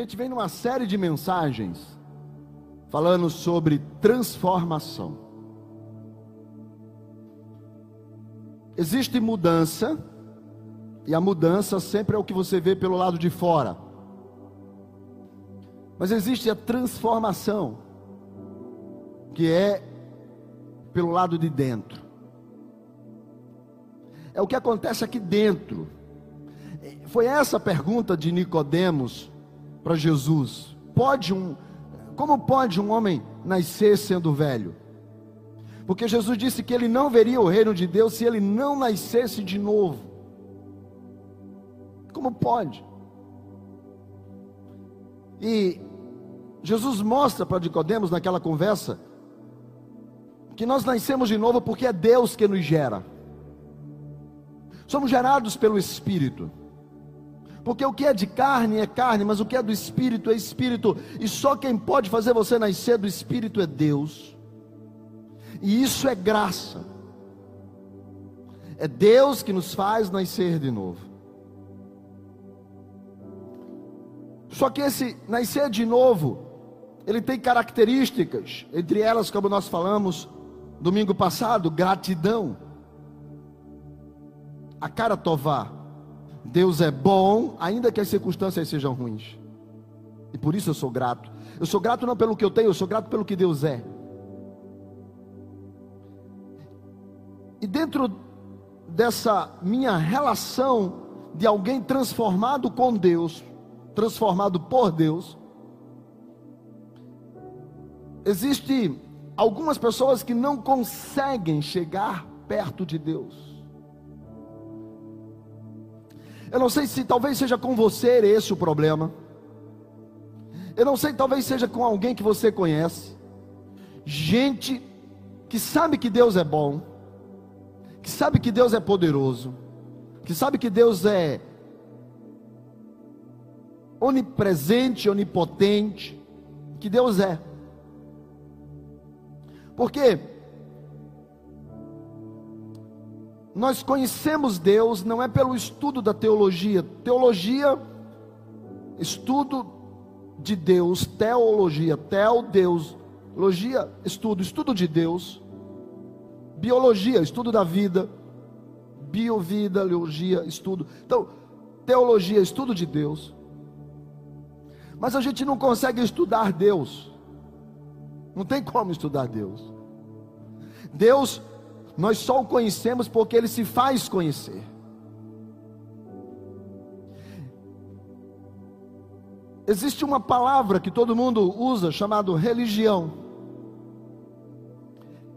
gente vem numa série de mensagens falando sobre transformação. Existe mudança, e a mudança sempre é o que você vê pelo lado de fora. Mas existe a transformação, que é pelo lado de dentro. É o que acontece aqui dentro. Foi essa a pergunta de Nicodemos para Jesus. Pode um como pode um homem nascer sendo velho? Porque Jesus disse que ele não veria o reino de Deus se ele não nascesse de novo. Como pode? E Jesus mostra para Nicodemos naquela conversa que nós nascemos de novo porque é Deus que nos gera. Somos gerados pelo Espírito. Porque o que é de carne é carne, mas o que é do espírito é espírito. E só quem pode fazer você nascer do espírito é Deus. E isso é graça. É Deus que nos faz nascer de novo. Só que esse nascer de novo, ele tem características, entre elas, como nós falamos domingo passado, gratidão. A cara tovar Deus é bom, ainda que as circunstâncias sejam ruins. E por isso eu sou grato. Eu sou grato não pelo que eu tenho, eu sou grato pelo que Deus é. E dentro dessa minha relação de alguém transformado com Deus, transformado por Deus, existe algumas pessoas que não conseguem chegar perto de Deus. Eu não sei se talvez seja com você esse o problema. Eu não sei, talvez seja com alguém que você conhece. Gente que sabe que Deus é bom, que sabe que Deus é poderoso, que sabe que Deus é onipresente, onipotente, que Deus é. Porque nós conhecemos Deus não é pelo estudo da teologia. Teologia, estudo de Deus, teologia, teo Deus, logia, estudo, estudo de Deus. Biologia, estudo da vida. Biovida, leologia, estudo. Então, teologia, estudo de Deus. Mas a gente não consegue estudar Deus. Não tem como estudar Deus. Deus nós só o conhecemos porque ele se faz conhecer. Existe uma palavra que todo mundo usa chamado religião.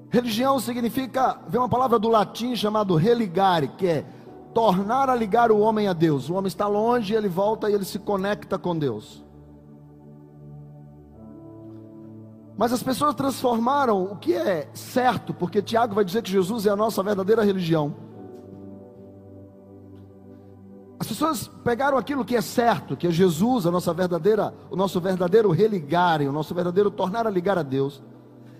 Religião significa, vem uma palavra do latim chamado religare, que é tornar a ligar o homem a Deus. O homem está longe, ele volta e ele se conecta com Deus. Mas as pessoas transformaram o que é certo, porque Tiago vai dizer que Jesus é a nossa verdadeira religião. As pessoas pegaram aquilo que é certo, que é Jesus, a nossa verdadeira, o nosso verdadeiro religarem, o nosso verdadeiro tornar a ligar a Deus,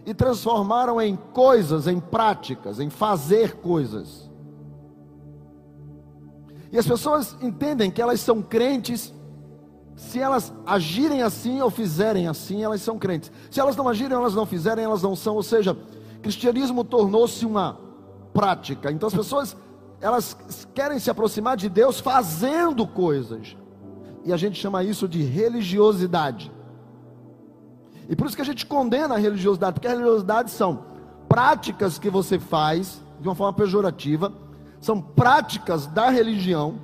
e transformaram em coisas, em práticas, em fazer coisas. E as pessoas entendem que elas são crentes se elas agirem assim ou fizerem assim, elas são crentes. Se elas não agirem, elas não fizerem, elas não são. Ou seja, cristianismo tornou-se uma prática. Então as pessoas elas querem se aproximar de Deus fazendo coisas. E a gente chama isso de religiosidade. E por isso que a gente condena a religiosidade, porque a religiosidade são práticas que você faz de uma forma pejorativa, são práticas da religião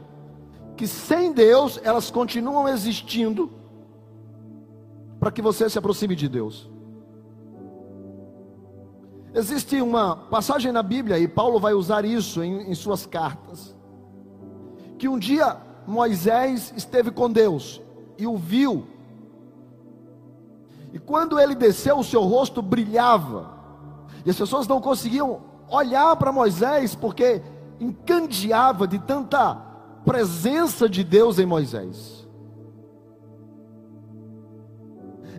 que sem Deus elas continuam existindo para que você se aproxime de Deus. Existe uma passagem na Bíblia, e Paulo vai usar isso em, em suas cartas, que um dia Moisés esteve com Deus e o viu, e quando ele desceu, o seu rosto brilhava, e as pessoas não conseguiam olhar para Moisés, porque encandeava de tanta presença de Deus em Moisés.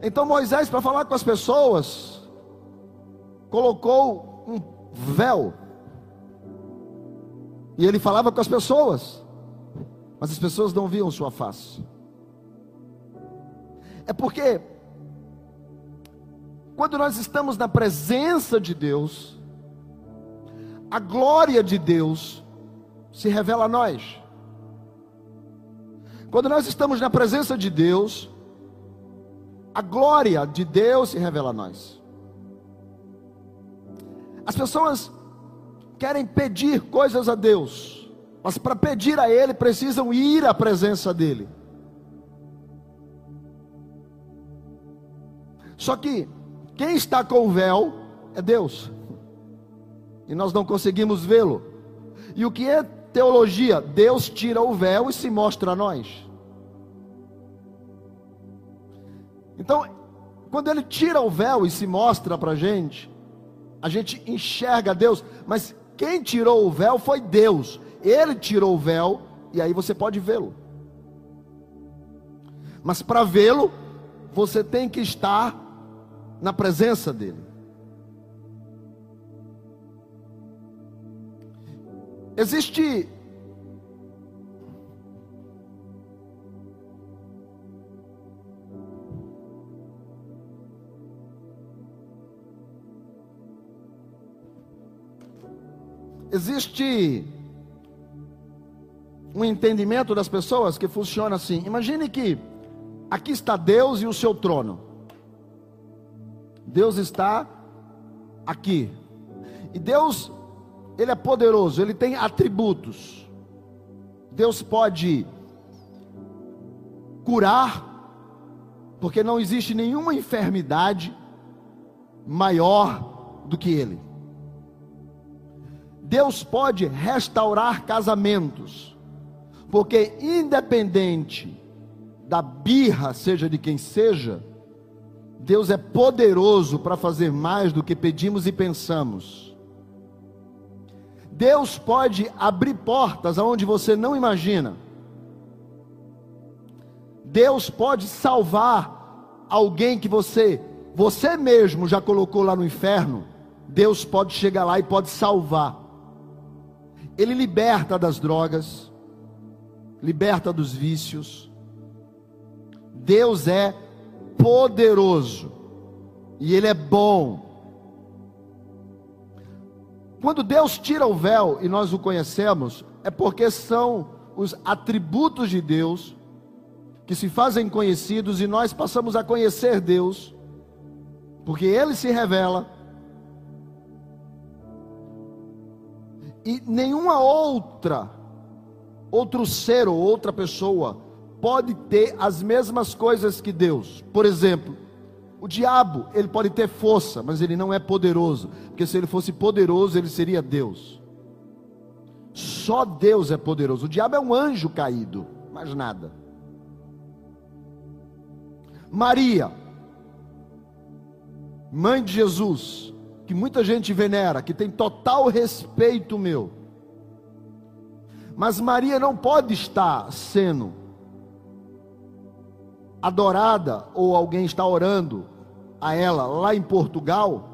Então Moisés, para falar com as pessoas, colocou um véu. E ele falava com as pessoas, mas as pessoas não viam sua face. É porque quando nós estamos na presença de Deus, a glória de Deus se revela a nós. Quando nós estamos na presença de Deus, a glória de Deus se revela a nós. As pessoas querem pedir coisas a Deus, mas para pedir a Ele precisam ir à presença dEle. Só que quem está com o véu é Deus, e nós não conseguimos vê-lo. E o que é teologia? Deus tira o véu e se mostra a nós. Então, quando ele tira o véu e se mostra para a gente, a gente enxerga Deus, mas quem tirou o véu foi Deus. Ele tirou o véu e aí você pode vê-lo. Mas para vê-lo, você tem que estar na presença dele. Existe Existe um entendimento das pessoas que funciona assim. Imagine que aqui está Deus e o seu trono. Deus está aqui. E Deus, Ele é poderoso, Ele tem atributos. Deus pode curar, porque não existe nenhuma enfermidade maior do que Ele. Deus pode restaurar casamentos, porque independente da birra, seja de quem seja, Deus é poderoso para fazer mais do que pedimos e pensamos. Deus pode abrir portas aonde você não imagina. Deus pode salvar alguém que você, você mesmo já colocou lá no inferno. Deus pode chegar lá e pode salvar. Ele liberta das drogas, liberta dos vícios. Deus é poderoso e Ele é bom. Quando Deus tira o véu e nós o conhecemos, é porque são os atributos de Deus que se fazem conhecidos e nós passamos a conhecer Deus, porque Ele se revela E nenhuma outra, outro ser ou outra pessoa pode ter as mesmas coisas que Deus. Por exemplo, o diabo, ele pode ter força, mas ele não é poderoso, porque se ele fosse poderoso, ele seria Deus. Só Deus é poderoso. O diabo é um anjo caído, mais nada. Maria, mãe de Jesus, que muita gente venera, que tem total respeito meu. Mas Maria não pode estar sendo adorada ou alguém está orando a ela lá em Portugal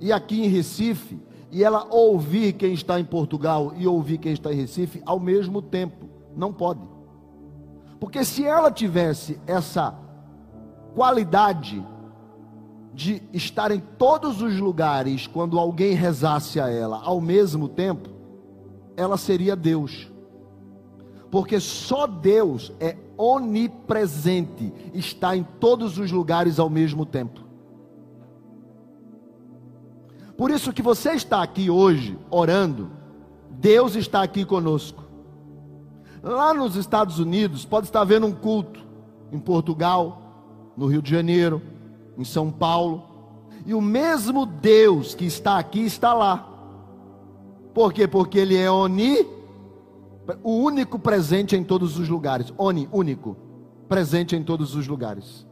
e aqui em Recife e ela ouvir quem está em Portugal e ouvir quem está em Recife ao mesmo tempo. Não pode. Porque se ela tivesse essa qualidade de estar em todos os lugares quando alguém rezasse a ela ao mesmo tempo, ela seria Deus. Porque só Deus é onipresente, está em todos os lugares ao mesmo tempo. Por isso que você está aqui hoje orando, Deus está aqui conosco. Lá nos Estados Unidos pode estar havendo um culto, em Portugal, no Rio de Janeiro, em São Paulo, e o mesmo Deus que está aqui está lá. Por quê? Porque ele é oni, o único presente em todos os lugares. Oni, único, presente em todos os lugares.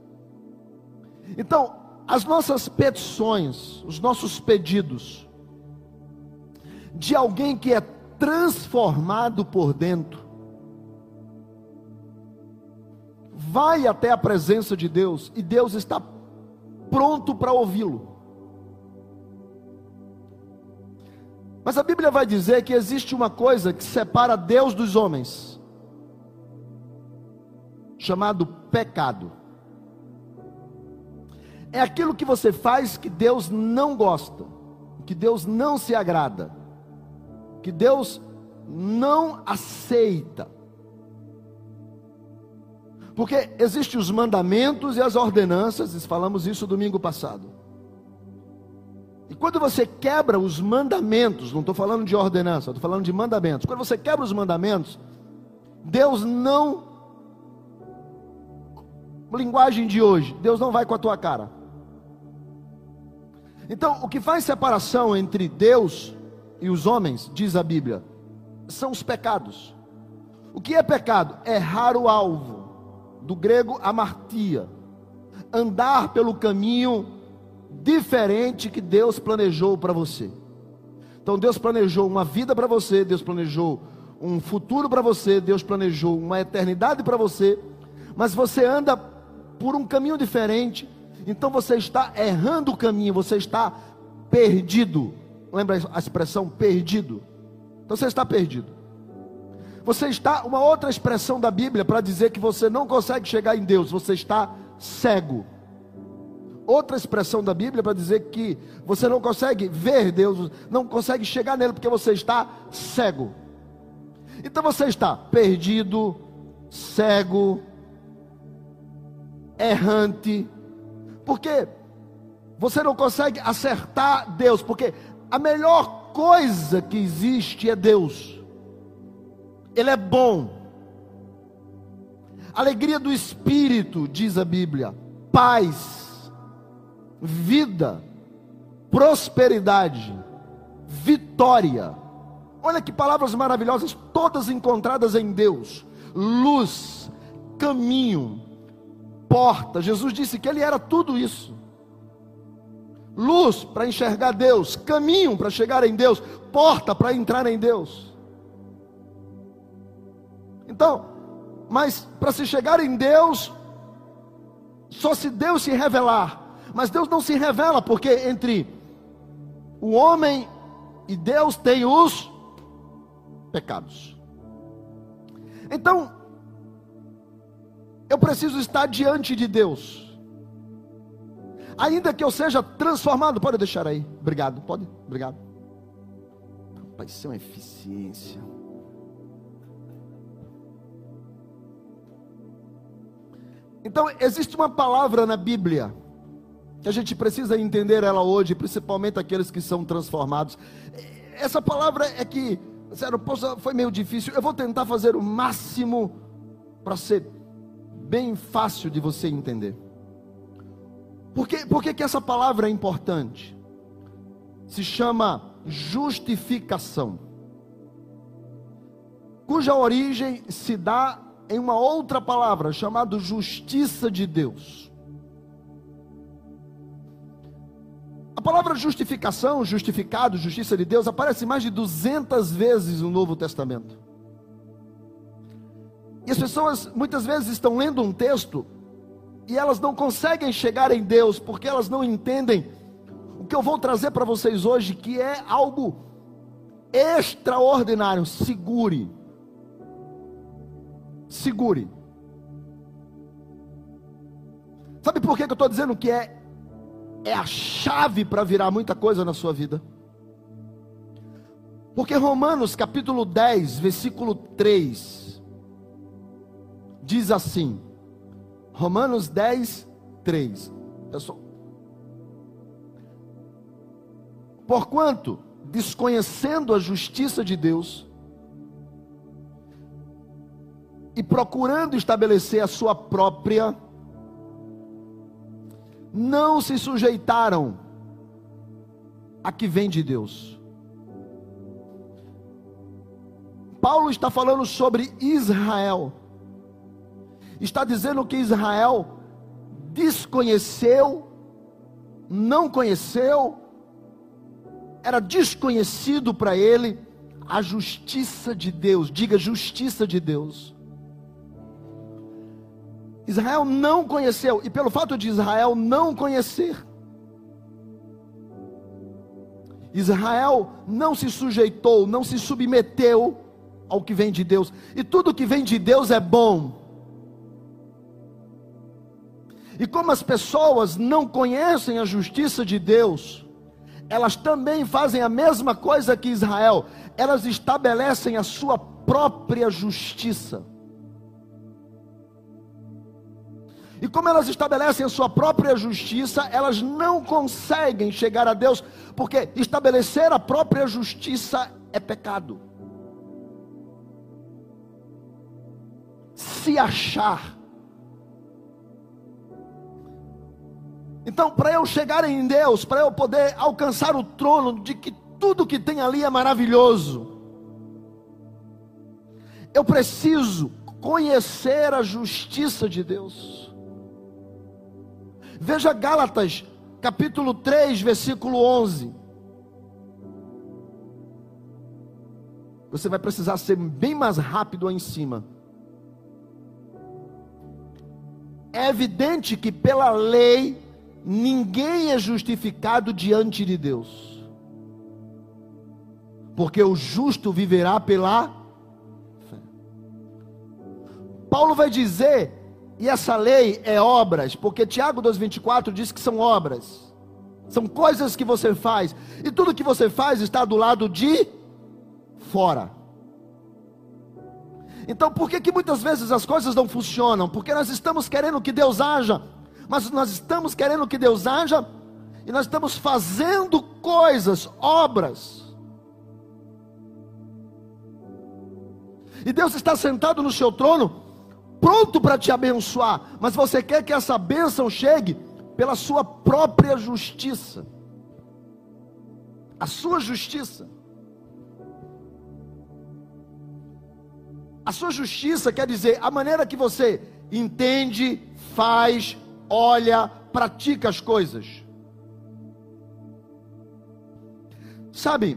Então, as nossas petições, os nossos pedidos, de alguém que é transformado por dentro, vai até a presença de Deus e Deus está pronto para ouvi-lo. Mas a Bíblia vai dizer que existe uma coisa que separa Deus dos homens, chamado pecado. é aquilo que você faz que Deus não gosta, que Deus não se agrada, que Deus não aceita. Porque existem os mandamentos e as ordenanças, falamos isso domingo passado. E quando você quebra os mandamentos, não estou falando de ordenança, estou falando de mandamentos. Quando você quebra os mandamentos, Deus não. Linguagem de hoje, Deus não vai com a tua cara. Então, o que faz separação entre Deus e os homens, diz a Bíblia, são os pecados. O que é pecado? Errar o alvo, do grego amartia, andar pelo caminho diferente que Deus planejou para você. Então Deus planejou uma vida para você, Deus planejou um futuro para você, Deus planejou uma eternidade para você, mas você anda por um caminho diferente, então você está errando o caminho, você está perdido. Lembra a expressão perdido? Então você está perdido. Você está, uma outra expressão da Bíblia para dizer que você não consegue chegar em Deus, você está cego. Outra expressão da Bíblia para dizer que você não consegue ver Deus, não consegue chegar nele porque você está cego. Então você está perdido, cego, errante, porque você não consegue acertar Deus, porque a melhor coisa que existe é Deus. Ele é bom. Alegria do espírito, diz a Bíblia, paz, vida, prosperidade, vitória. Olha que palavras maravilhosas, todas encontradas em Deus: luz, caminho, porta. Jesus disse que Ele era tudo isso. Luz para enxergar Deus, caminho para chegar em Deus, porta para entrar em Deus. Então, mas para se chegar em Deus, só se Deus se revelar. Mas Deus não se revela, porque entre o homem e Deus tem os pecados. Então, eu preciso estar diante de Deus. Ainda que eu seja transformado, pode deixar aí. Obrigado, pode? Obrigado. Rapaz, isso é uma eficiência. Então, existe uma palavra na Bíblia que a gente precisa entender ela hoje, principalmente aqueles que são transformados. Essa palavra é que, sério, foi meio difícil. Eu vou tentar fazer o máximo para ser bem fácil de você entender. Por, que, por que, que essa palavra é importante? Se chama justificação, cuja origem se dá em uma outra palavra chamada justiça de Deus. Palavra justificação, justificado, justiça de Deus aparece mais de 200 vezes no Novo Testamento. E as pessoas muitas vezes estão lendo um texto e elas não conseguem chegar em Deus porque elas não entendem o que eu vou trazer para vocês hoje, que é algo extraordinário. Segure segure. Sabe por que, que eu estou dizendo que é, é a chave para virar muita coisa na sua vida? Porque Romanos capítulo 10, versículo 3, diz assim: Romanos 10, 3. Pessoal, porquanto, desconhecendo a justiça de Deus, e procurando estabelecer a sua própria, não se sujeitaram a que vem de Deus. Paulo está falando sobre Israel. Está dizendo que Israel desconheceu, não conheceu, era desconhecido para ele a justiça de Deus. Diga justiça de Deus. Israel não conheceu, e pelo fato de Israel não conhecer, Israel não se sujeitou, não se submeteu ao que vem de Deus, e tudo que vem de Deus é bom. E como as pessoas não conhecem a justiça de Deus, elas também fazem a mesma coisa que Israel, elas estabelecem a sua própria justiça. E como elas estabelecem a sua própria justiça, elas não conseguem chegar a Deus, porque estabelecer a própria justiça é pecado. Se achar. Então, para eu chegar em Deus, para eu poder alcançar o trono de que tudo que tem ali é maravilhoso, eu preciso conhecer a justiça de Deus. Veja Gálatas, capítulo 3, versículo 11. Você vai precisar ser bem mais rápido aí em cima. É evidente que pela lei ninguém é justificado diante de Deus. Porque o justo viverá pela fé. Paulo vai dizer e essa lei é obras, porque Tiago 2,24 diz que são obras, são coisas que você faz, e tudo que você faz está do lado de fora. Então, por que, que muitas vezes as coisas não funcionam? Porque nós estamos querendo que Deus haja, mas nós estamos querendo que Deus haja, e nós estamos fazendo coisas, obras. E Deus está sentado no seu trono, pronto para te abençoar, mas você quer que essa bênção chegue pela sua própria justiça. A sua justiça. A sua justiça quer dizer a maneira que você entende, faz, olha, pratica as coisas. Sabe,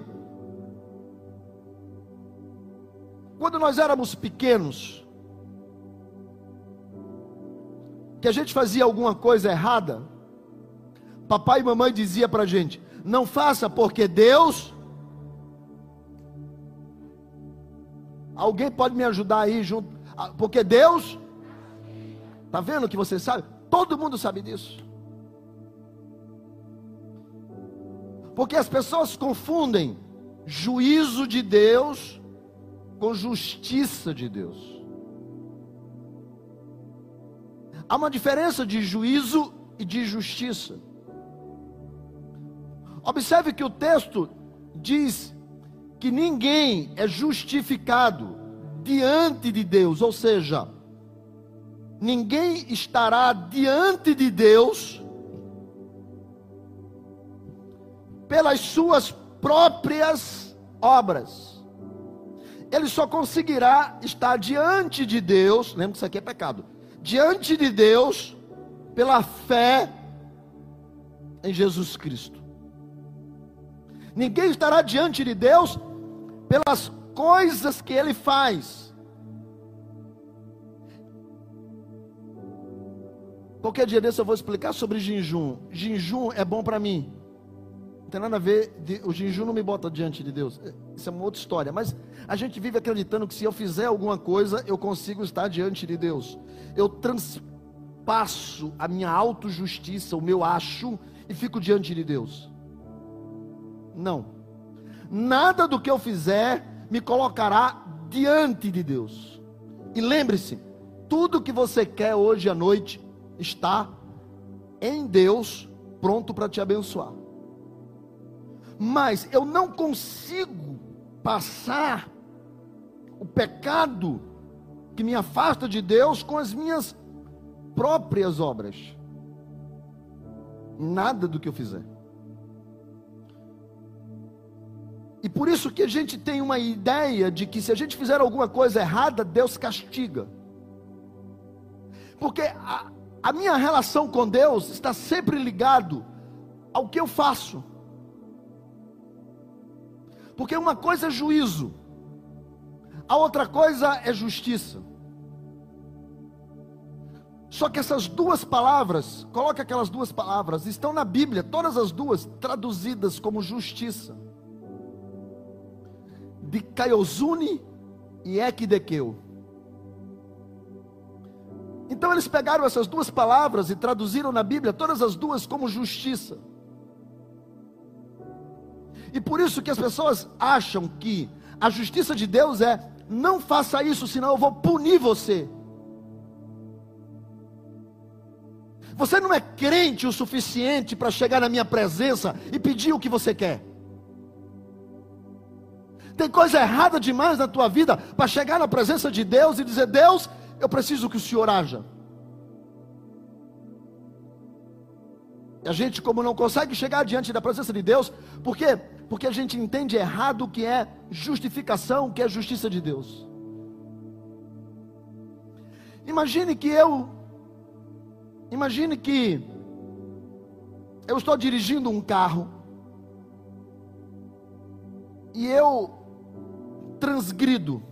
quando nós éramos pequenos, que a gente fazia alguma coisa errada, papai e mamãe dizia para a gente: não faça porque Deus. Alguém pode me ajudar aí junto? Ah, porque Deus. Está vendo que você sabe? Todo mundo sabe disso. Porque as pessoas confundem juízo de Deus com justiça de Deus. Há uma diferença de juízo e de justiça. Observe que o texto diz que ninguém é justificado diante de Deus, ou seja, ninguém estará diante de Deus pelas suas próprias obras. Ele só conseguirá estar diante de Deus, lembra que isso aqui é pecado diante de Deus pela fé em Jesus Cristo. Ninguém estará diante de Deus pelas coisas que ele faz. Qualquer dia desse eu vou explicar sobre jejum. Jejum é bom para mim. Não tem nada a ver, o jejum não me bota diante de Deus. Isso é uma outra história. Mas a gente vive acreditando que se eu fizer alguma coisa, eu consigo estar diante de Deus. Eu transpasso a minha autojustiça, o meu acho, e fico diante de Deus. Não. Nada do que eu fizer me colocará diante de Deus. E lembre-se, tudo que você quer hoje à noite está em Deus, pronto para te abençoar mas eu não consigo passar o pecado que me afasta de Deus com as minhas próprias obras. Nada do que eu fizer. E por isso que a gente tem uma ideia de que se a gente fizer alguma coisa errada, Deus castiga. Porque a, a minha relação com Deus está sempre ligado ao que eu faço. Porque uma coisa é juízo, a outra coisa é justiça. Só que essas duas palavras, coloque aquelas duas palavras, estão na Bíblia, todas as duas traduzidas como justiça. De Caiozune e Ekdekeu. Então eles pegaram essas duas palavras e traduziram na Bíblia todas as duas como justiça. E por isso que as pessoas acham que a justiça de Deus é: não faça isso, senão eu vou punir você. Você não é crente o suficiente para chegar na minha presença e pedir o que você quer. Tem coisa errada demais na tua vida para chegar na presença de Deus e dizer: Deus, eu preciso que o Senhor haja. E a gente, como não consegue chegar diante da presença de Deus, por quê? Porque a gente entende errado o que é justificação, o que é justiça de Deus. Imagine que eu, imagine que eu estou dirigindo um carro e eu transgrido,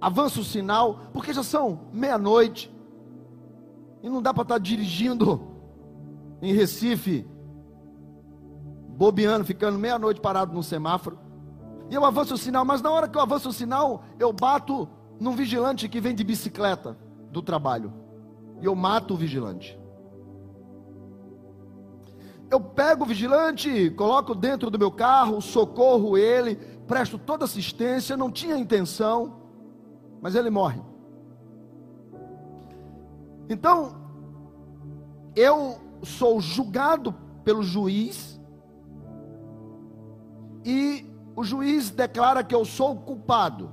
avanço o sinal, porque já são meia-noite, e não dá para estar tá dirigindo em Recife, bobeando, ficando meia-noite parado no semáforo. E eu avanço o sinal, mas na hora que eu avanço o sinal, eu bato num vigilante que vem de bicicleta do trabalho. E eu mato o vigilante. Eu pego o vigilante, coloco dentro do meu carro, socorro ele, presto toda assistência, não tinha intenção, mas ele morre. Então, eu sou julgado pelo juiz, e o juiz declara que eu sou culpado,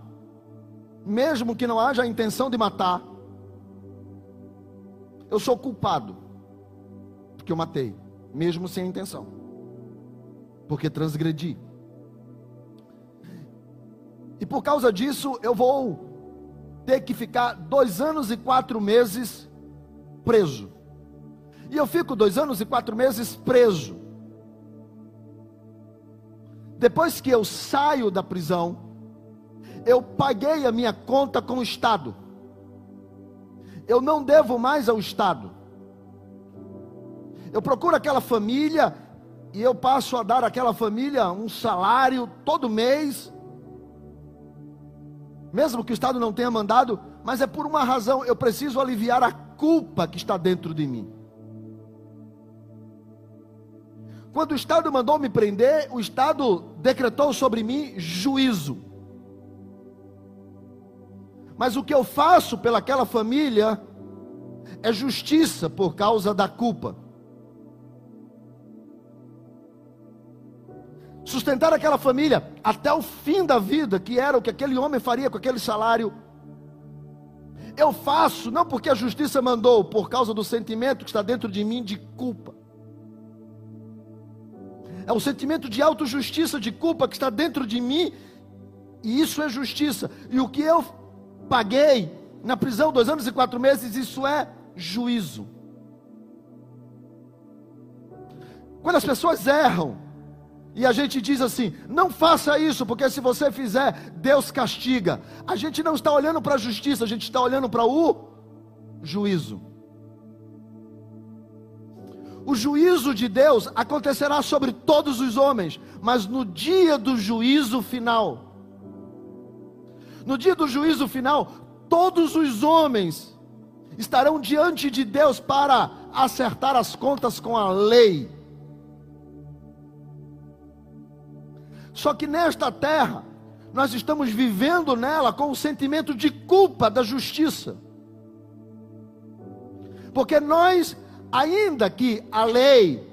mesmo que não haja a intenção de matar, eu sou culpado, porque eu matei, mesmo sem a intenção, porque transgredi. E por causa disso, eu vou ter que ficar dois anos e quatro meses preso. E eu fico dois anos e quatro meses preso. Depois que eu saio da prisão, eu paguei a minha conta com o Estado. Eu não devo mais ao Estado. Eu procuro aquela família e eu passo a dar àquela família um salário todo mês mesmo que o Estado não tenha mandado, mas é por uma razão, eu preciso aliviar a culpa que está dentro de mim. Quando o Estado mandou me prender, o Estado decretou sobre mim juízo. Mas o que eu faço pelaquela família é justiça por causa da culpa. sustentar aquela família até o fim da vida, que era o que aquele homem faria com aquele salário. Eu faço, não porque a justiça mandou, por causa do sentimento que está dentro de mim de culpa. É um sentimento de autojustiça, de culpa que está dentro de mim, e isso é justiça. E o que eu paguei na prisão dois anos e quatro meses, isso é juízo. Quando as pessoas erram, e a gente diz assim: não faça isso, porque se você fizer, Deus castiga. A gente não está olhando para a justiça, a gente está olhando para o juízo. O juízo de Deus acontecerá sobre todos os homens, mas no dia do juízo final, no dia do juízo final, todos os homens estarão diante de Deus para acertar as contas com a lei. Só que nesta terra, nós estamos vivendo nela com o sentimento de culpa da justiça. Porque nós, ainda que a lei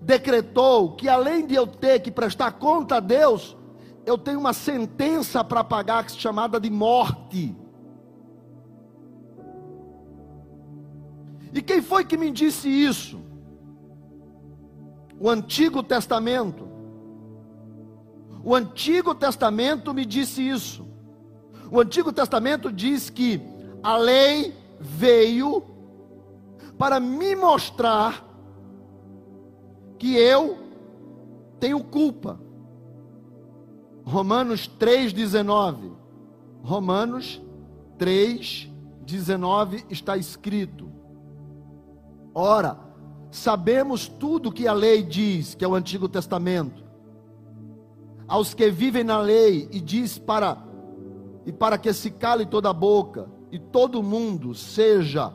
decretou que além de eu ter que prestar conta a Deus, eu tenho uma sentença para pagar chamada de morte. E quem foi que me disse isso? O Antigo Testamento. O Antigo Testamento me disse isso. O Antigo Testamento diz que a lei veio para me mostrar que eu tenho culpa. Romanos 3,19. Romanos 3,19 está escrito. Ora, sabemos tudo que a lei diz, que é o Antigo Testamento aos que vivem na lei e diz para e para que se cale toda a boca e todo mundo seja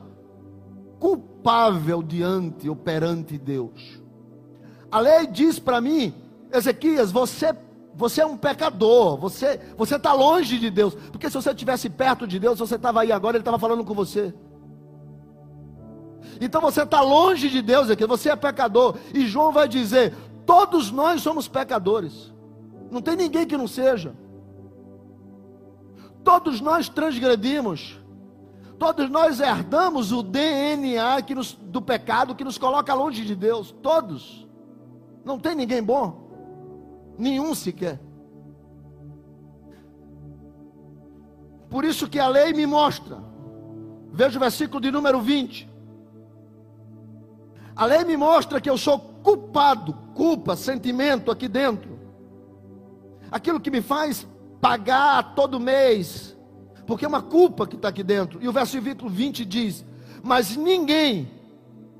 culpável diante ou perante Deus. A lei diz para mim, Ezequias, você você é um pecador, você você está longe de Deus, porque se você estivesse perto de Deus, você estava aí agora, ele estava falando com você. Então você está longe de Deus aqui, você é pecador. E João vai dizer: todos nós somos pecadores. Não tem ninguém que não seja. Todos nós transgredimos. Todos nós herdamos o DNA que nos, do pecado que nos coloca longe de Deus. Todos. Não tem ninguém bom. Nenhum sequer. Por isso que a lei me mostra. Veja o versículo de número 20. A lei me mostra que eu sou culpado, culpa, sentimento aqui dentro. Aquilo que me faz pagar todo mês, porque é uma culpa que está aqui dentro. E o versículo 20 diz: Mas ninguém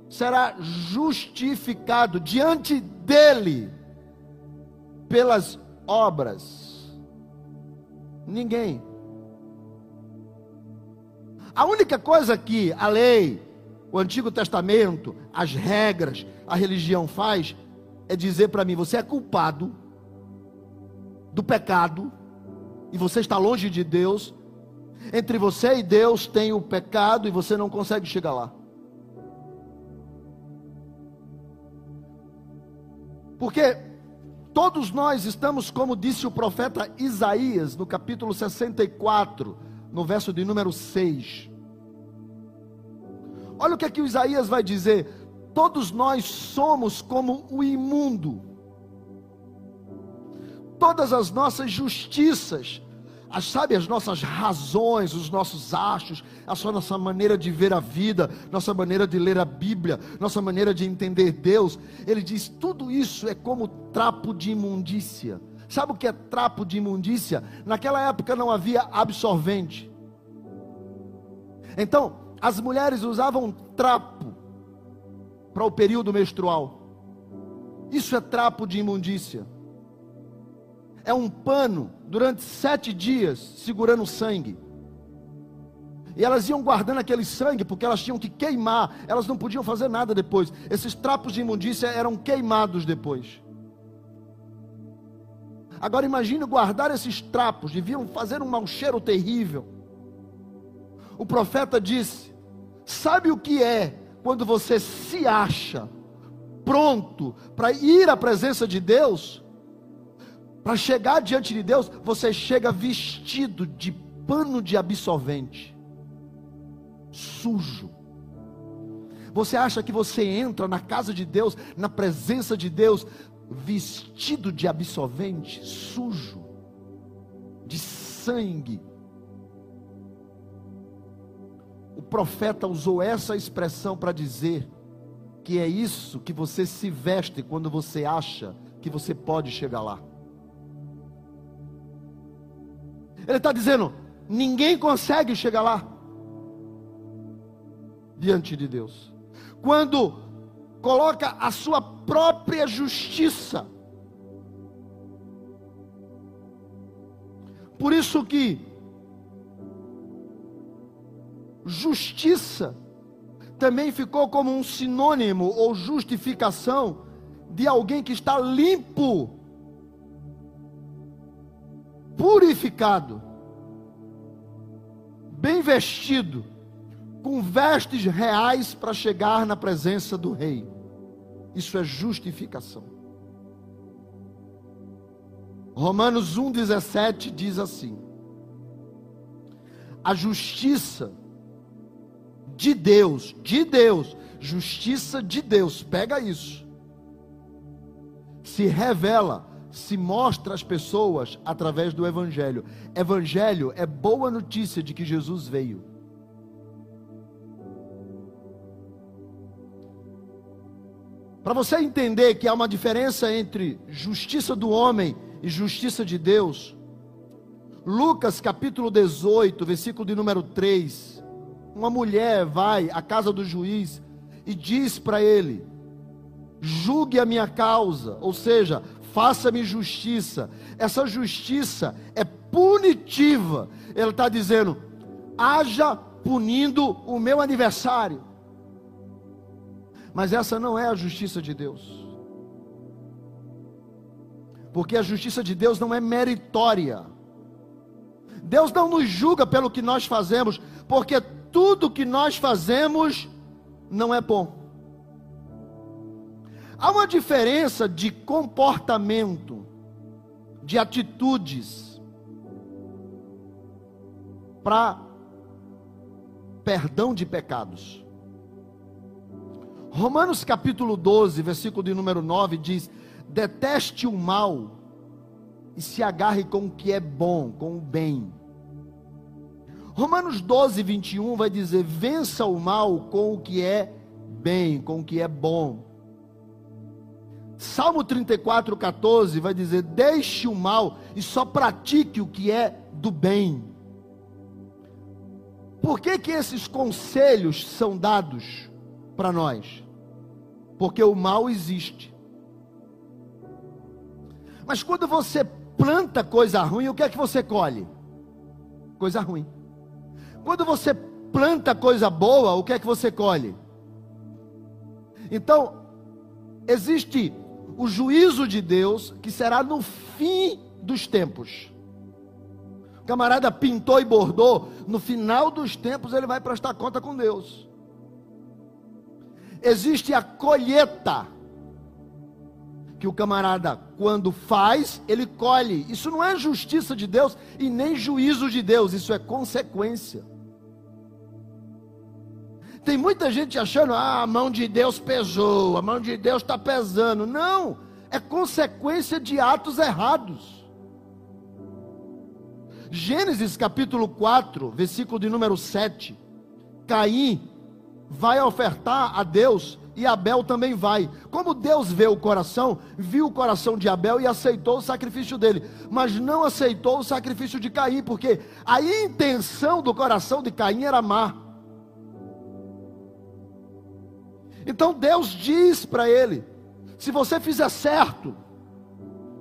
será justificado diante dele pelas obras. Ninguém. A única coisa que a lei, o Antigo Testamento, as regras, a religião faz é dizer para mim: você é culpado do pecado e você está longe de Deus. Entre você e Deus tem o pecado e você não consegue chegar lá. Porque todos nós estamos, como disse o profeta Isaías, no capítulo 64, no verso de número 6. Olha o que aqui o Isaías vai dizer: todos nós somos como o imundo, todas as nossas justiças, as, sabe, as nossas razões, os nossos achos, a sua nossa maneira de ver a vida, nossa maneira de ler a Bíblia, nossa maneira de entender Deus. Ele diz: tudo isso é como trapo de imundícia. Sabe o que é trapo de imundícia? Naquela época não havia absorvente. Então, as mulheres usavam trapo para o período menstrual. Isso é trapo de imundícia. É um pano durante sete dias segurando sangue. E elas iam guardando aquele sangue porque elas tinham que queimar, elas não podiam fazer nada depois. Esses trapos de imundícia eram queimados depois. Agora imagine guardar esses trapos, deviam fazer um mau cheiro terrível. O profeta disse: Sabe o que é quando você se acha pronto para ir à presença de Deus? Para chegar diante de Deus, você chega vestido de pano de absorvente, sujo. Você acha que você entra na casa de Deus, na presença de Deus, vestido de absorvente, sujo, de sangue, o profeta usou essa expressão para dizer que é isso que você se veste quando você acha que você pode chegar lá. Ele está dizendo: ninguém consegue chegar lá diante de Deus. Quando coloca a sua própria justiça. Por isso que justiça também ficou como um sinônimo ou justificação de alguém que está limpo, purificado, bem vestido, com vestes reais para chegar na presença do rei. Isso é justificação. Romanos 1,17 diz assim: a justiça de Deus, de Deus, justiça de Deus, pega isso. Se revela, se mostra às pessoas através do Evangelho. Evangelho é boa notícia de que Jesus veio. Para você entender que há uma diferença entre justiça do homem e justiça de Deus, Lucas capítulo 18, versículo de número 3 uma mulher vai à casa do juiz e diz para ele: julgue a minha causa, ou seja, faça-me justiça. Essa justiça é punitiva. Ele está dizendo: haja punindo o meu aniversário. Mas essa não é a justiça de Deus. Porque a justiça de Deus não é meritória. Deus não nos julga pelo que nós fazemos, porque tudo que nós fazemos não é bom. Há uma diferença de comportamento, de atitudes, para perdão de pecados. Romanos capítulo 12, versículo de número 9 diz: Deteste o mal e se agarre com o que é bom, com o bem. Romanos 12, 21 vai dizer: Vença o mal com o que é bem, com o que é bom. Salmo 34, 14 vai dizer: Deixe o mal e só pratique o que é do bem. Por que, que esses conselhos são dados para nós? Porque o mal existe. Mas quando você planta coisa ruim, o que é que você colhe? Coisa ruim. Quando você planta coisa boa, o que é que você colhe? Então, existe o juízo de Deus que será no fim dos tempos. O camarada pintou e bordou, no final dos tempos ele vai prestar conta com Deus. Existe a colheita que o camarada, quando faz, ele colhe. Isso não é justiça de Deus e nem juízo de Deus, isso é consequência. Tem muita gente achando, ah, a mão de Deus pesou, a mão de Deus está pesando. Não, é consequência de atos errados. Gênesis capítulo 4, versículo de número 7. Caim vai ofertar a Deus e Abel também vai. Como Deus vê o coração, viu o coração de Abel e aceitou o sacrifício dele, mas não aceitou o sacrifício de Caim, porque a intenção do coração de Caim era má. Então Deus diz para ele: se você fizer certo,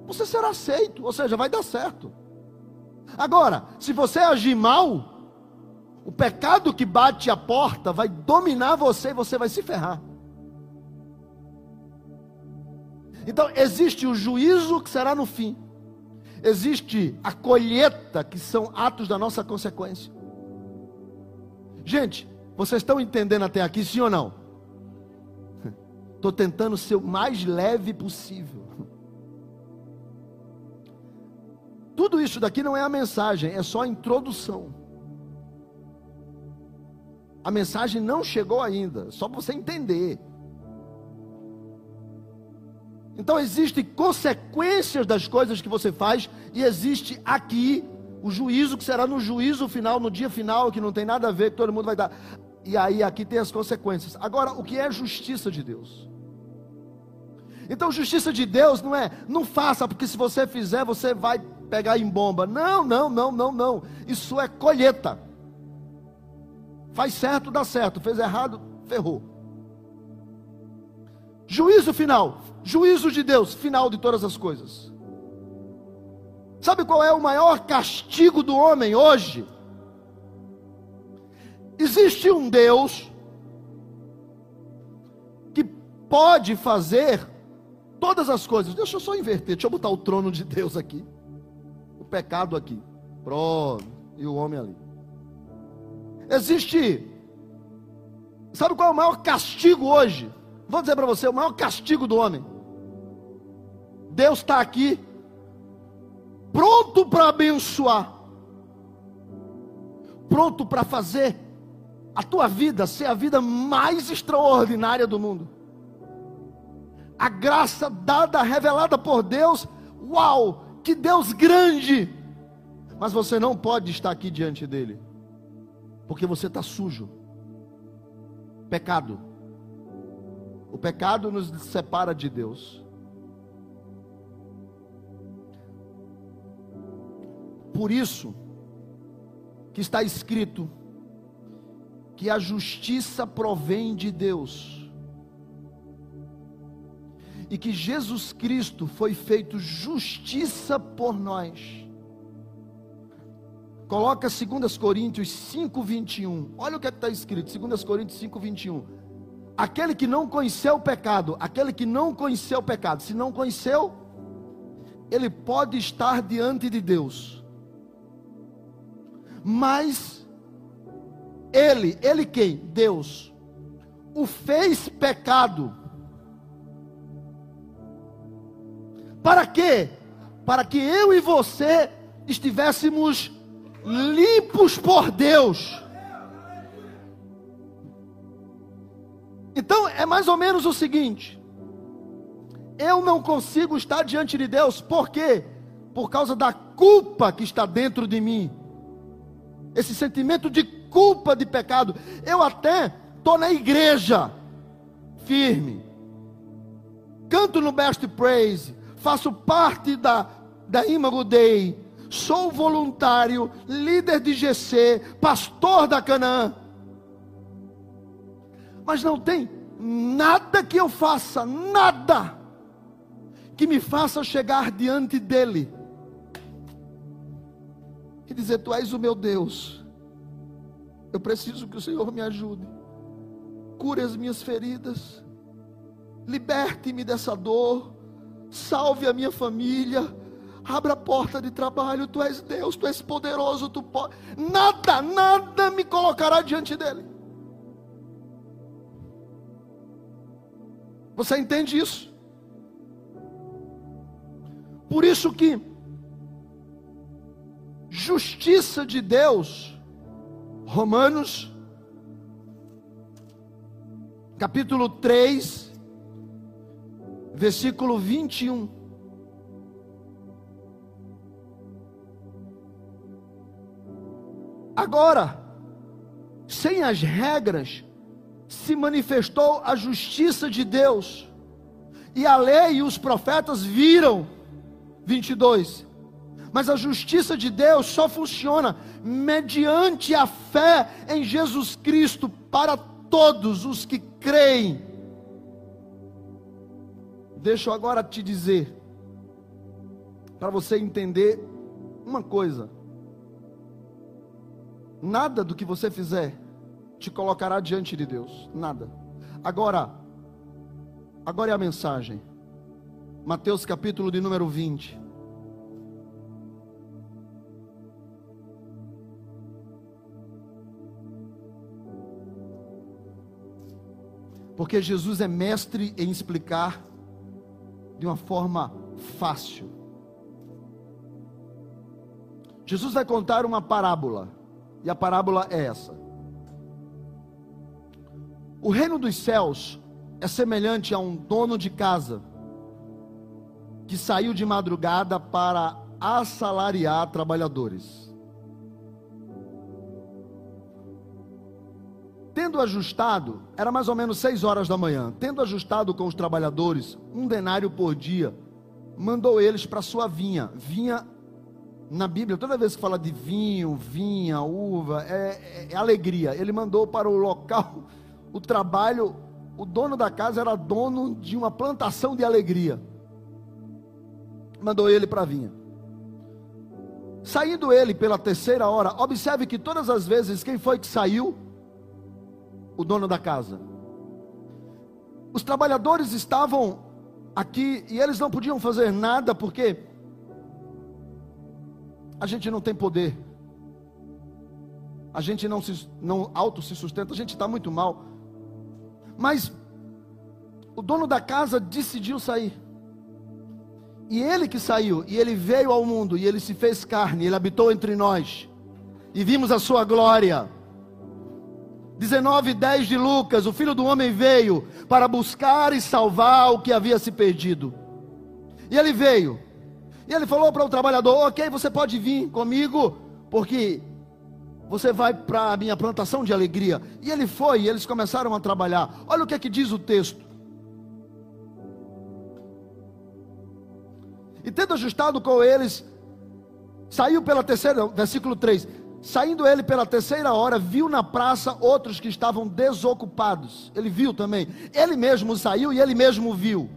você será aceito, ou seja, vai dar certo. Agora, se você agir mal, o pecado que bate a porta vai dominar você e você vai se ferrar. Então, existe o juízo que será no fim, existe a colheita, que são atos da nossa consequência. Gente, vocês estão entendendo até aqui, sim ou não? Estou tentando ser o mais leve possível. Tudo isso daqui não é a mensagem, é só a introdução. A mensagem não chegou ainda, só para você entender. Então existem consequências das coisas que você faz e existe aqui o juízo que será no juízo final, no dia final, que não tem nada a ver, que todo mundo vai dar. E aí aqui tem as consequências. Agora, o que é justiça de Deus? Então, justiça de Deus não é, não faça, porque se você fizer, você vai pegar em bomba. Não, não, não, não, não. Isso é colheita. Faz certo, dá certo. Fez errado, ferrou. Juízo final. Juízo de Deus, final de todas as coisas. Sabe qual é o maior castigo do homem hoje? Existe um Deus que pode fazer todas as coisas. Deixa eu só inverter, deixa eu botar o trono de Deus aqui. O pecado aqui. Pronto. E o homem ali. Existe. Sabe qual é o maior castigo hoje? Vou dizer para você: o maior castigo do homem. Deus está aqui, pronto para abençoar, pronto para fazer a tua vida ser a vida mais extraordinária do mundo a graça dada, revelada por Deus. Uau, que Deus grande! Mas você não pode estar aqui diante dele, porque você está sujo. Pecado. O pecado nos separa de Deus. Por isso que está escrito que a justiça provém de Deus e que Jesus Cristo foi feito justiça por nós. Coloca 2 Coríntios 5, 21. Olha o que é está escrito, 2 Coríntios 5, 21. aquele que não conheceu o pecado, aquele que não conheceu o pecado, se não conheceu, ele pode estar diante de Deus. Mas ele, ele quem? Deus o fez pecado. Para quê? Para que eu e você estivéssemos limpos por Deus. Então é mais ou menos o seguinte: eu não consigo estar diante de Deus, por quê? Por causa da culpa que está dentro de mim, esse sentimento de culpa de pecado. Eu até estou na igreja, firme, canto no Best Praise, faço parte da, da Imago Day, sou voluntário, líder de GC, pastor da Canaã. Mas não tem nada que eu faça, nada que me faça chegar diante dele e dizer: Tu és o meu Deus, eu preciso que o Senhor me ajude, cure as minhas feridas, liberte-me dessa dor, salve a minha família. Abra a porta de trabalho, tu és Deus, tu és poderoso, tu pode. Nada, nada me colocará diante dele. Você entende isso? Por isso que justiça de Deus, Romanos, capítulo 3, versículo 21. Agora, sem as regras se manifestou a justiça de Deus, e a lei e os profetas viram. 22. Mas a justiça de Deus só funciona mediante a fé em Jesus Cristo para todos os que creem. Deixa eu agora te dizer, para você entender uma coisa: nada do que você fizer te colocará diante de Deus. Nada. Agora, agora é a mensagem. Mateus capítulo de número 20. Porque Jesus é mestre em explicar de uma forma fácil. Jesus vai contar uma parábola, e a parábola é essa. O reino dos céus é semelhante a um dono de casa que saiu de madrugada para assalariar trabalhadores. Tendo ajustado, era mais ou menos seis horas da manhã, tendo ajustado com os trabalhadores um denário por dia, mandou eles para sua vinha. Vinha na Bíblia, toda vez que fala de vinho, vinha, uva, é, é, alegria. Ele mandou para o local o trabalho, o dono da casa era dono de uma plantação de alegria. Mandou ele para a vinha. Saindo ele pela terceira hora, observe que todas as vezes quem foi que saiu? O dono da casa. Os trabalhadores estavam aqui e eles não podiam fazer nada porque a gente não tem poder. A gente não se não auto se sustenta, a gente está muito mal. Mas o dono da casa decidiu sair. E ele que saiu, e ele veio ao mundo, e ele se fez carne, ele habitou entre nós, e vimos a sua glória. 19, 10 de Lucas: O filho do homem veio para buscar e salvar o que havia se perdido. E ele veio, e ele falou para o trabalhador: Ok, você pode vir comigo, porque você vai para a minha plantação de alegria. E ele foi, e eles começaram a trabalhar. Olha o que é que diz o texto. E tendo ajustado com eles, saiu pela terceira, versículo 3. Saindo ele pela terceira hora, viu na praça outros que estavam desocupados. Ele viu também. Ele mesmo saiu e ele mesmo viu.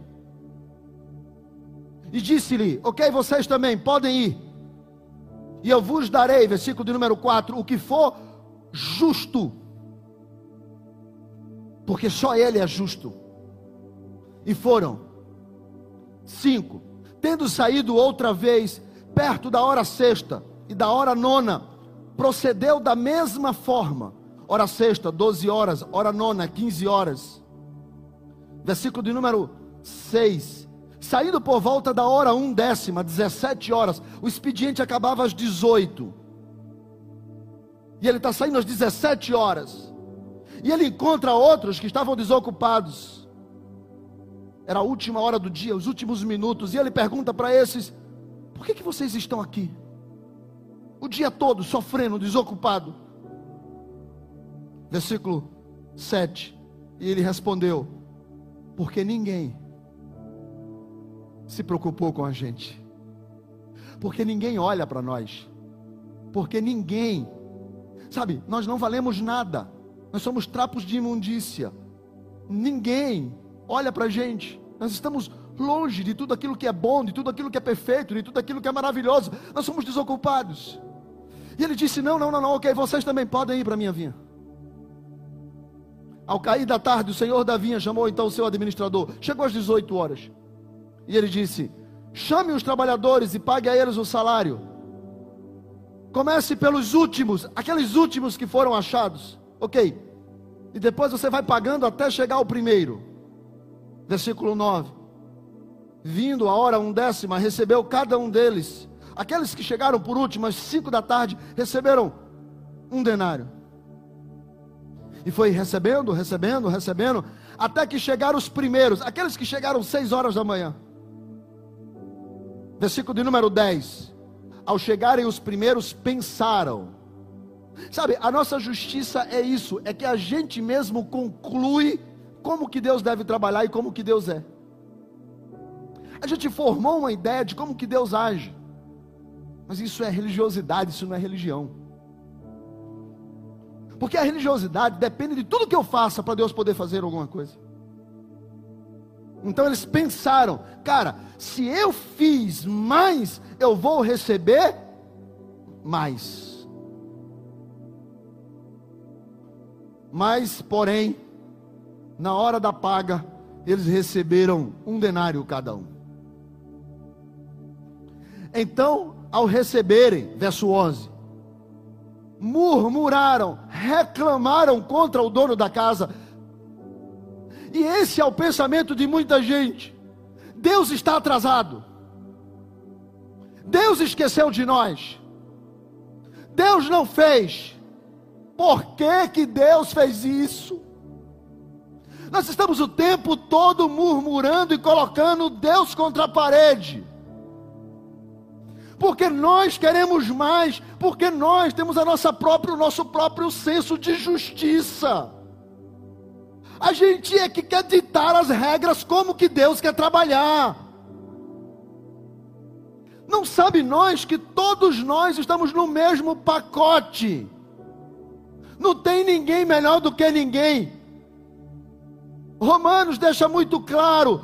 E disse-lhe: Ok, vocês também podem ir e eu vos darei, versículo de número 4, o que for justo. porque só Ele é justo. E foram cinco, tendo saído outra vez, perto da hora sexta e da hora nona, procedeu da mesma forma. Hora sexta, 12 horas, hora nona, 15 horas. Versículo de número 6. Saindo por volta da hora um décima, 17 horas, o expediente acabava às 18. E ele está saindo às 17 horas. E ele encontra outros que estavam desocupados. Era a última hora do dia, os últimos minutos. E ele pergunta para esses: Por que, que vocês estão aqui? O dia todo sofrendo, desocupado. Versículo 7. E ele respondeu: Porque ninguém se preocupou com a gente. Porque ninguém olha para nós. Porque ninguém, sabe, nós não valemos nada. Nós somos trapos de imundícia. Ninguém olha para a gente. Nós estamos longe de tudo aquilo que é bom, de tudo aquilo que é perfeito, de tudo aquilo que é maravilhoso. Nós somos desocupados. E ele disse: Não, não, não, não, ok, vocês também podem ir para a minha vinha. Ao cair da tarde, o senhor da vinha chamou então o seu administrador. Chegou às 18 horas. E ele disse: Chame os trabalhadores e pague a eles o salário. Comece pelos últimos, aqueles últimos que foram achados. Ok. E depois você vai pagando até chegar ao primeiro. Versículo 9. Vindo a hora undécima, recebeu cada um deles. Aqueles que chegaram por último, às cinco da tarde, receberam um denário. E foi recebendo, recebendo, recebendo, até que chegaram os primeiros, aqueles que chegaram seis horas da manhã. Versículo de número 10. Ao chegarem os primeiros, pensaram. Sabe, a nossa justiça é isso, é que a gente mesmo conclui como que Deus deve trabalhar e como que Deus é. A gente formou uma ideia de como que Deus age. Mas isso é religiosidade, isso não é religião. Porque a religiosidade depende de tudo que eu faça para Deus poder fazer alguma coisa. Então eles pensaram, cara, se eu fiz mais, eu vou receber mais. Mas, porém, na hora da paga, eles receberam um denário cada um. Então, ao receberem, verso 11, murmuraram, reclamaram contra o dono da casa. E esse é o pensamento de muita gente. Deus está atrasado. Deus esqueceu de nós. Deus não fez. Por que, que Deus fez isso? Nós estamos o tempo todo murmurando e colocando Deus contra a parede. Porque nós queremos mais, porque nós temos a nossa própria, o nosso próprio senso de justiça. A gente é que quer ditar as regras como que Deus quer trabalhar. Não sabe nós que todos nós estamos no mesmo pacote. Não tem ninguém melhor do que ninguém. Romanos deixa muito claro: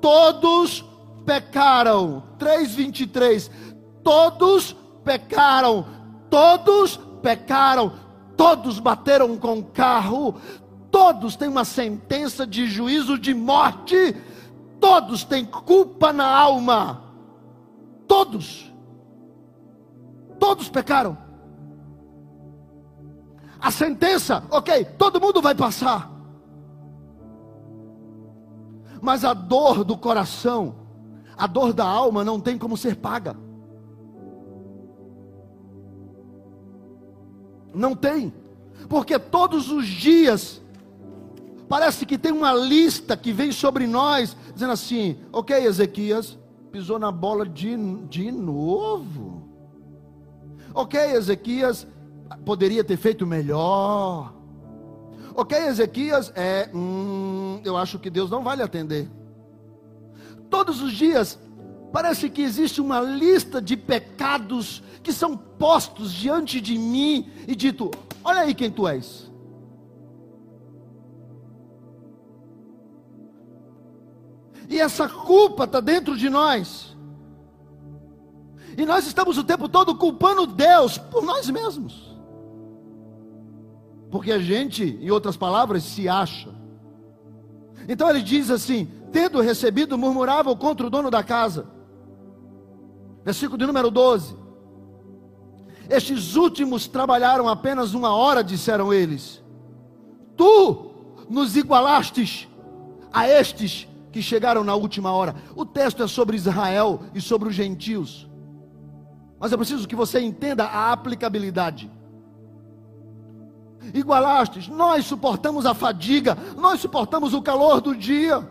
todos pecaram. 3:23. Todos pecaram. Todos pecaram. Todos bateram com carro, todos têm uma sentença de juízo de morte, todos têm culpa na alma, todos, todos pecaram. A sentença, ok, todo mundo vai passar, mas a dor do coração, a dor da alma não tem como ser paga. Não tem, porque todos os dias Parece que tem uma lista que vem sobre nós, dizendo assim: ok, Ezequias, pisou na bola de, de novo. Ok, Ezequias, poderia ter feito melhor. Ok, Ezequias, é, hum, eu acho que Deus não vai lhe atender. Todos os dias, parece que existe uma lista de pecados que são postos diante de mim e dito: olha aí quem tu és. E essa culpa está dentro de nós. E nós estamos o tempo todo culpando Deus por nós mesmos. Porque a gente, em outras palavras, se acha. Então ele diz assim: tendo recebido, murmuravam contra o dono da casa. Versículo de número 12. Estes últimos trabalharam apenas uma hora, disseram eles. Tu nos igualastes a estes que chegaram na última hora. O texto é sobre Israel e sobre os gentios. Mas eu preciso que você entenda a aplicabilidade. Igualastes, nós suportamos a fadiga, nós suportamos o calor do dia.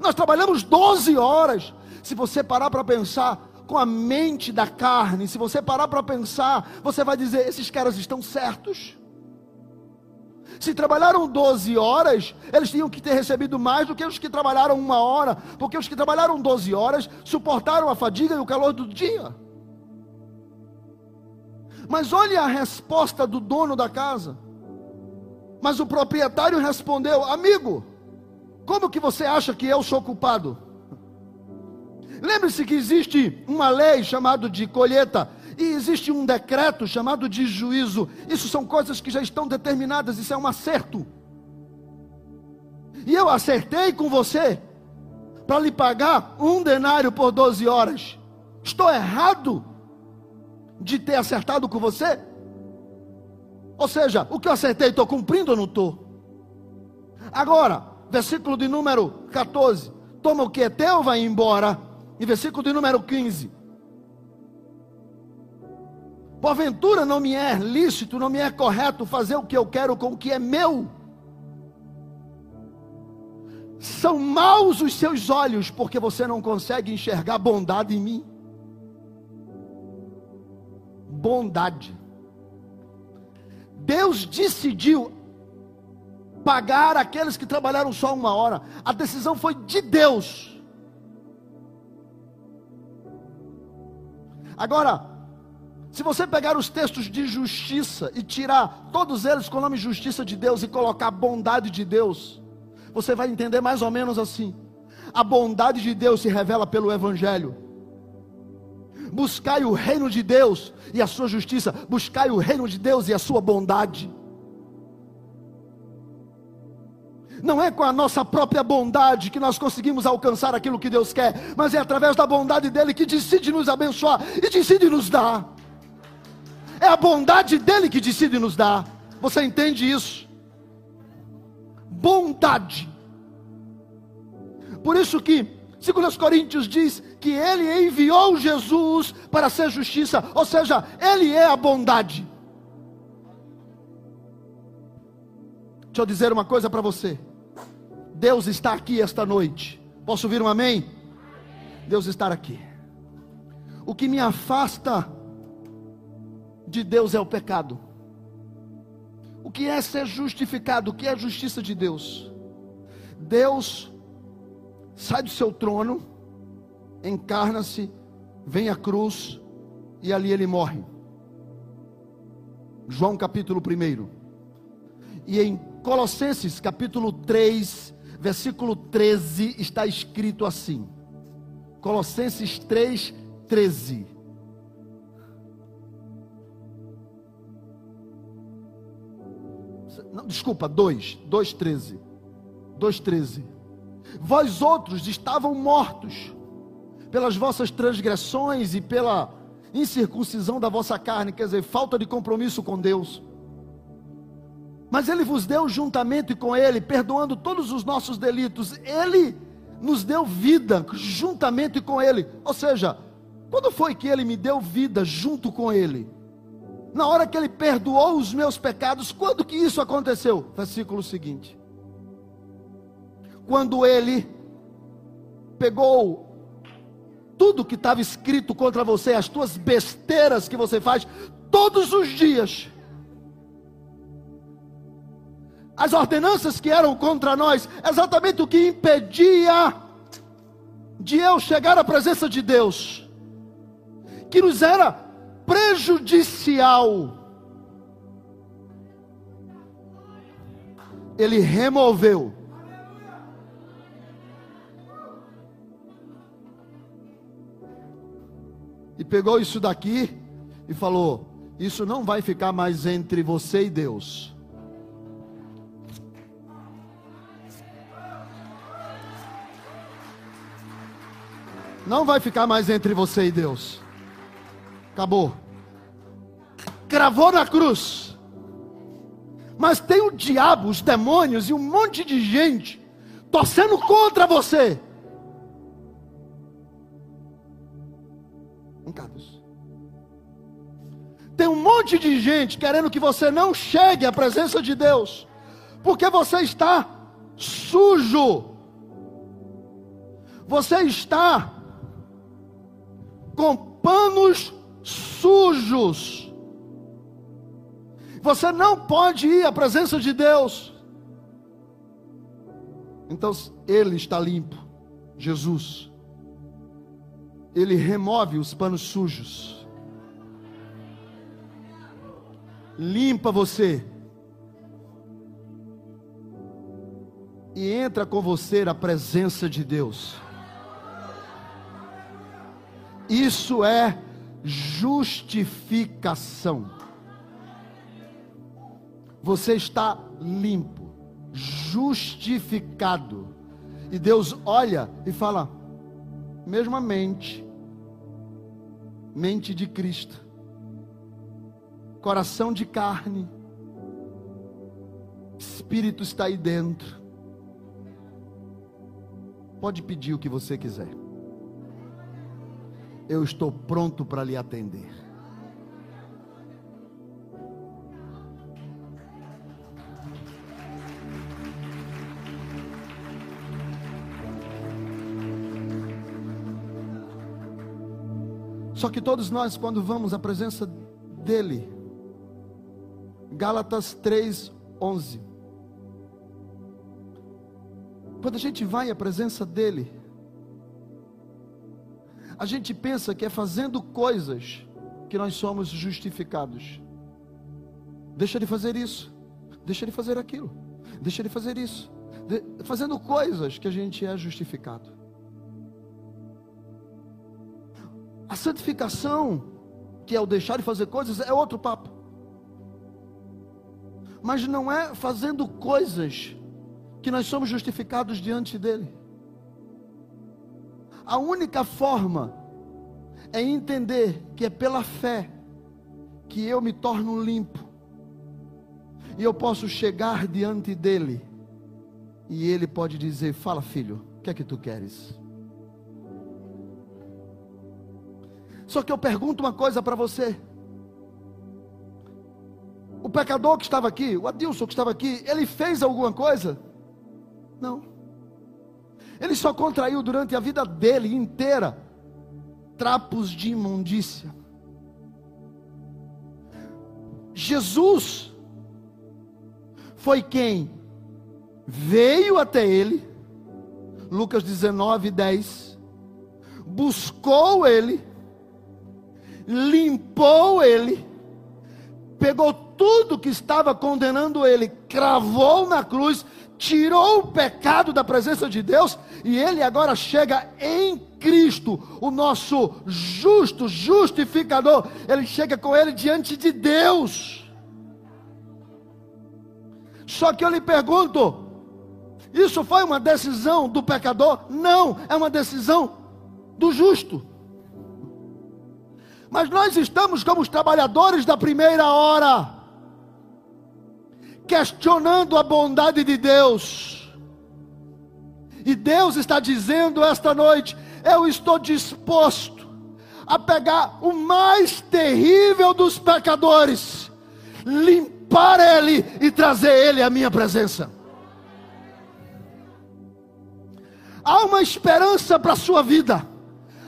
Nós trabalhamos 12 horas. Se você parar para pensar com a mente da carne, se você parar para pensar, você vai dizer: esses caras estão certos. Se trabalharam 12 horas, eles tinham que ter recebido mais do que os que trabalharam uma hora, porque os que trabalharam 12 horas suportaram a fadiga e o calor do dia. Mas olhe a resposta do dono da casa. Mas o proprietário respondeu: Amigo, como que você acha que eu sou culpado? Lembre-se que existe uma lei chamada de colheita e existe um decreto chamado de juízo. Isso são coisas que já estão determinadas, isso é um acerto. E eu acertei com você para lhe pagar um denário por 12 horas. Estou errado de ter acertado com você? Ou seja, o que eu acertei, estou cumprindo ou não estou? Agora, versículo de número 14: Toma o que é teu, vai embora. E versículo de número 15: Porventura não me é lícito, não me é correto fazer o que eu quero com o que é meu. São maus os seus olhos, porque você não consegue enxergar bondade em mim. Bondade. Deus decidiu pagar aqueles que trabalharam só uma hora. A decisão foi de Deus. Agora, se você pegar os textos de justiça e tirar todos eles com o nome justiça de Deus e colocar bondade de Deus, você vai entender mais ou menos assim. A bondade de Deus se revela pelo Evangelho. Buscai o reino de Deus e a sua justiça, buscai o reino de Deus e a sua bondade. Não é com a nossa própria bondade que nós conseguimos alcançar aquilo que Deus quer, mas é através da bondade dele que decide nos abençoar e decide nos dar. É a bondade dele que decide nos dar. Você entende isso? Bondade. Por isso que, segundo os Coríntios diz que ele enviou Jesus para ser justiça, ou seja, ele é a bondade. Deixa eu dizer uma coisa para você. Deus está aqui esta noite. Posso ouvir um amém? Deus está aqui. O que me afasta de Deus é o pecado. O que é ser justificado? O que é a justiça de Deus? Deus sai do seu trono, encarna-se, vem à cruz e ali ele morre. João capítulo 1. E em Colossenses capítulo 3, versículo 13, está escrito assim: Colossenses 3, 13. Não, desculpa, 2, 2,13. 2,13. Vós outros estavam mortos pelas vossas transgressões e pela incircuncisão da vossa carne, quer dizer, falta de compromisso com Deus. Mas Ele vos deu juntamente com Ele, perdoando todos os nossos delitos. Ele nos deu vida juntamente com Ele. Ou seja, quando foi que Ele me deu vida junto com Ele? na hora que ele perdoou os meus pecados, quando que isso aconteceu? Versículo seguinte. Quando ele pegou tudo que estava escrito contra você, as tuas besteiras que você faz todos os dias, as ordenanças que eram contra nós, exatamente o que impedia de eu chegar à presença de Deus, que nos era prejudicial, ele removeu. E pegou isso daqui e falou: Isso não vai ficar mais entre você e Deus. Não vai ficar mais entre você e Deus. Acabou. Cravou na cruz. Mas tem o diabo, os demônios e um monte de gente torcendo contra você. Tem um monte de gente querendo que você não chegue à presença de Deus, porque você está sujo. Você está com panos sujos. Você não pode ir à presença de Deus. Então, Ele está limpo, Jesus. Ele remove os panos sujos. Limpa você. E entra com você na presença de Deus. Isso é justificação. Você está limpo, justificado. E Deus olha e fala: mesma mente, mente de Cristo, coração de carne, espírito está aí dentro. Pode pedir o que você quiser eu estou pronto para lhe atender. Só que todos nós, quando vamos à presença dEle, Gálatas 3, 11. Quando a gente vai à presença dEle, a gente pensa que é fazendo coisas que nós somos justificados. Deixa de fazer isso, deixa de fazer aquilo, deixa de fazer isso, de, fazendo coisas que a gente é justificado. A santificação, que é o deixar de fazer coisas, é outro papo. Mas não é fazendo coisas que nós somos justificados diante dele. A única forma é entender que é pela fé que eu me torno limpo. E eu posso chegar diante dele. E ele pode dizer: Fala, filho, o que é que tu queres? Só que eu pergunto uma coisa para você. O pecador que estava aqui, o Adilson que estava aqui, ele fez alguma coisa? Não. Ele só contraiu durante a vida dele inteira trapos de imundícia. Jesus foi quem veio até ele, Lucas 19, 10, buscou ele, limpou ele, pegou tudo que estava condenando ele, cravou na cruz, tirou o pecado da presença de Deus e ele agora chega em Cristo, o nosso justo justificador. Ele chega com ele diante de Deus. Só que eu lhe pergunto: isso foi uma decisão do pecador? Não, é uma decisão do justo. Mas nós estamos como os trabalhadores da primeira hora questionando a bondade de Deus. E Deus está dizendo esta noite: eu estou disposto a pegar o mais terrível dos pecadores, limpar ele e trazer ele à minha presença. Há uma esperança para a sua vida,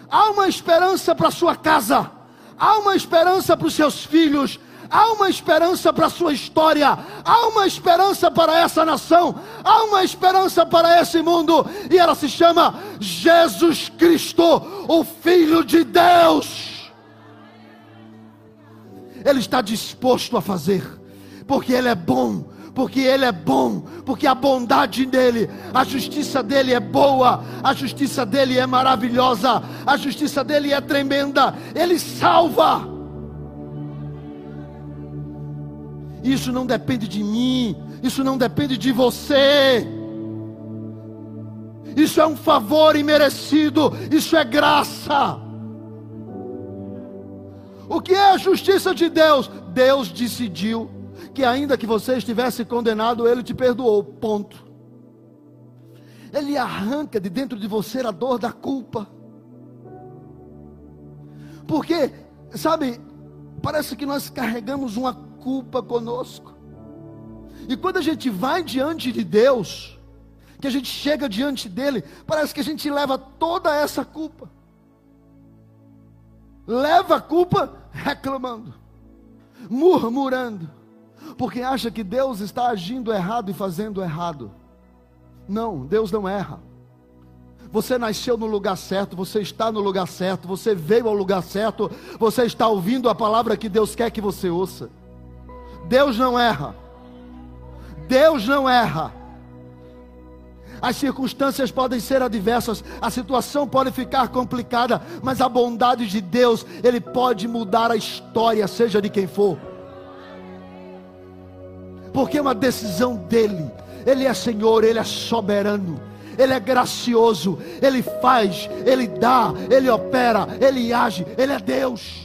há uma esperança para a sua casa, há uma esperança para os seus filhos, há uma esperança para a sua história, há uma esperança para essa nação, há uma esperança para esse mundo, e ela se chama Jesus Cristo, o Filho de Deus. Ele está disposto a fazer, porque Ele é bom, porque Ele é bom, porque a bondade dele, a justiça dele é boa, a justiça dele é maravilhosa, a justiça dele é tremenda, Ele salva. Isso não depende de mim, isso não depende de você. Isso é um favor imerecido, isso é graça. O que é a justiça de Deus? Deus decidiu que, ainda que você estivesse condenado, Ele te perdoou. Ponto. Ele arranca de dentro de você a dor da culpa. Porque, sabe, parece que nós carregamos uma culpa conosco. E quando a gente vai diante de Deus, que a gente chega diante dele, parece que a gente leva toda essa culpa. Leva a culpa reclamando, murmurando, porque acha que Deus está agindo errado e fazendo errado. Não, Deus não erra. Você nasceu no lugar certo, você está no lugar certo, você veio ao lugar certo, você está ouvindo a palavra que Deus quer que você ouça. Deus não erra. Deus não erra. As circunstâncias podem ser adversas, a situação pode ficar complicada, mas a bondade de Deus, Ele pode mudar a história, seja de quem for. Porque é uma decisão dEle. Ele é Senhor, Ele é soberano. Ele é gracioso, Ele faz, Ele dá, Ele opera, Ele age, Ele é Deus.